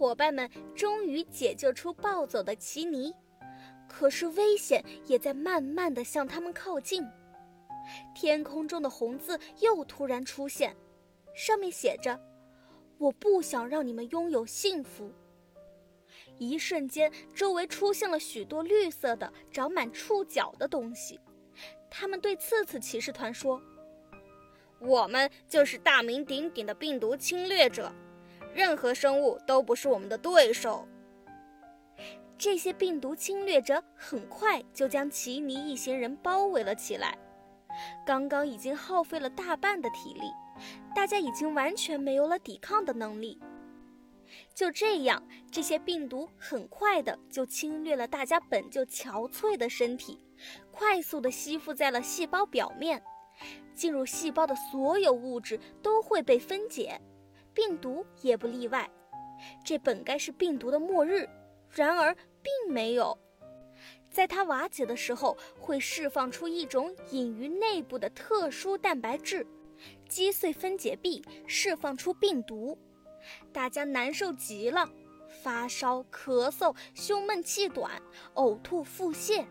伙伴们终于解救出暴走的奇尼，可是危险也在慢慢的向他们靠近。天空中的红字又突然出现，上面写着：“我不想让你们拥有幸福。”一瞬间，周围出现了许多绿色的、长满触角的东西。他们对刺刺骑士团说：“我们就是大名鼎鼎的病毒侵略者，任何生物都不是我们的对手。”这些病毒侵略者很快就将奇尼一行人包围了起来。刚刚已经耗费了大半的体力，大家已经完全没有了抵抗的能力。就这样，这些病毒很快的就侵略了大家本就憔悴的身体，快速的吸附在了细胞表面。进入细胞的所有物质都会被分解，病毒也不例外。这本该是病毒的末日，然而并没有。在它瓦解的时候，会释放出一种隐于内部的特殊蛋白质，击碎分解壁，释放出病毒。大家难受极了，发烧、咳嗽、胸闷气短、呕吐、腹泻，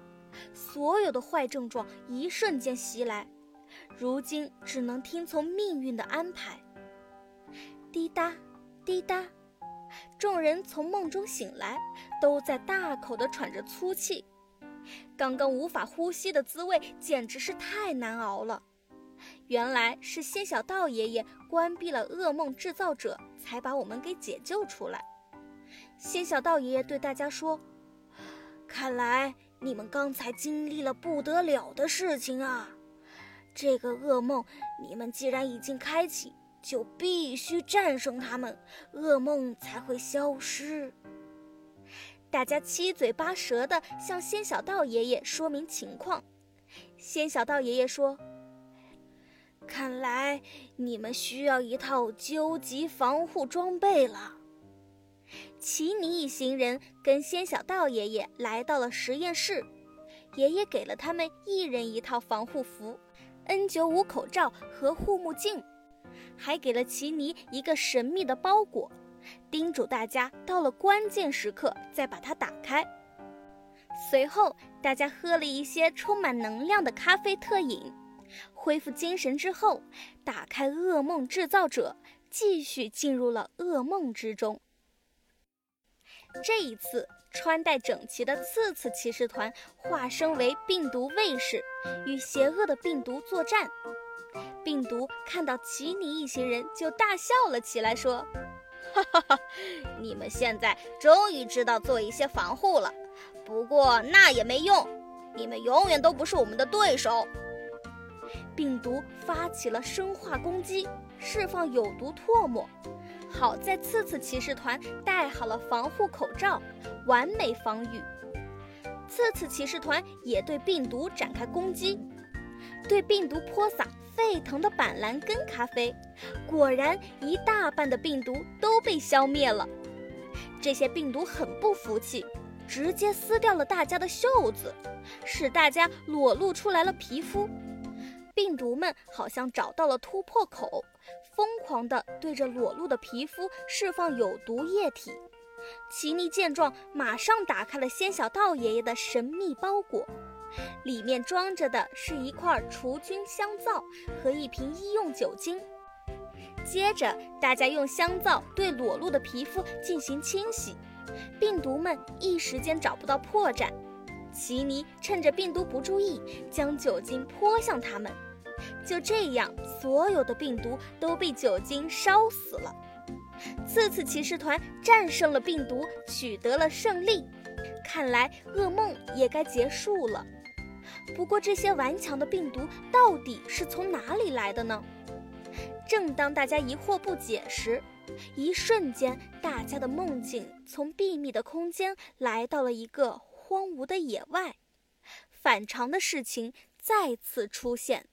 所有的坏症状一瞬间袭来。如今只能听从命运的安排。滴答，滴答，众人从梦中醒来，都在大口地喘着粗气。刚刚无法呼吸的滋味简直是太难熬了。原来是仙小道爷爷关闭了噩梦制造者，才把我们给解救出来。仙小道爷爷对大家说：“看来你们刚才经历了不得了的事情啊！这个噩梦，你们既然已经开启，就必须战胜他们，噩梦才会消失。”大家七嘴八舌地向仙小道爷爷说明情况。仙小道爷爷说。看来你们需要一套究极防护装备了。奇尼一行人跟仙小道爷爷来到了实验室，爷爷给了他们一人一套防护服、N95 口罩和护目镜，还给了奇尼一个神秘的包裹，叮嘱大家到了关键时刻再把它打开。随后，大家喝了一些充满能量的咖啡特饮。恢复精神之后，打开噩梦制造者，继续进入了噩梦之中。这一次，穿戴整齐的刺刺骑士团化身为病毒卫士，与邪恶的病毒作战。病毒看到奇尼一行人，就大笑了起来，说：“哈哈哈，你们现在终于知道做一些防护了。不过那也没用，你们永远都不是我们的对手。”病毒发起了生化攻击，释放有毒唾沫。好在刺刺骑士团戴好了防护口罩，完美防御。刺刺骑士团也对病毒展开攻击，对病毒泼洒沸腾的板蓝根咖啡。果然，一大半的病毒都被消灭了。这些病毒很不服气，直接撕掉了大家的袖子，使大家裸露出来了皮肤。病毒们好像找到了突破口，疯狂地对着裸露的皮肤释放有毒液体。奇尼见状，马上打开了仙小道爷爷的神秘包裹，里面装着的是一块除菌香皂和一瓶医用酒精。接着，大家用香皂对裸露的皮肤进行清洗，病毒们一时间找不到破绽。奇尼趁着病毒不注意，将酒精泼向他们。就这样，所有的病毒都被酒精烧死了。刺刺骑士团战胜了病毒，取得了胜利。看来噩梦也该结束了。不过，这些顽强的病毒到底是从哪里来的呢？正当大家疑惑不解时，一瞬间，大家的梦境从秘密的空间来到了一个荒芜的野外。反常的事情再次出现。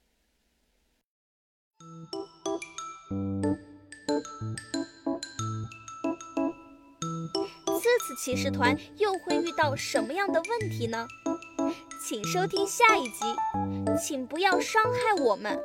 这次骑士团又会遇到什么样的问题呢？请收听下一集，请不要伤害我们。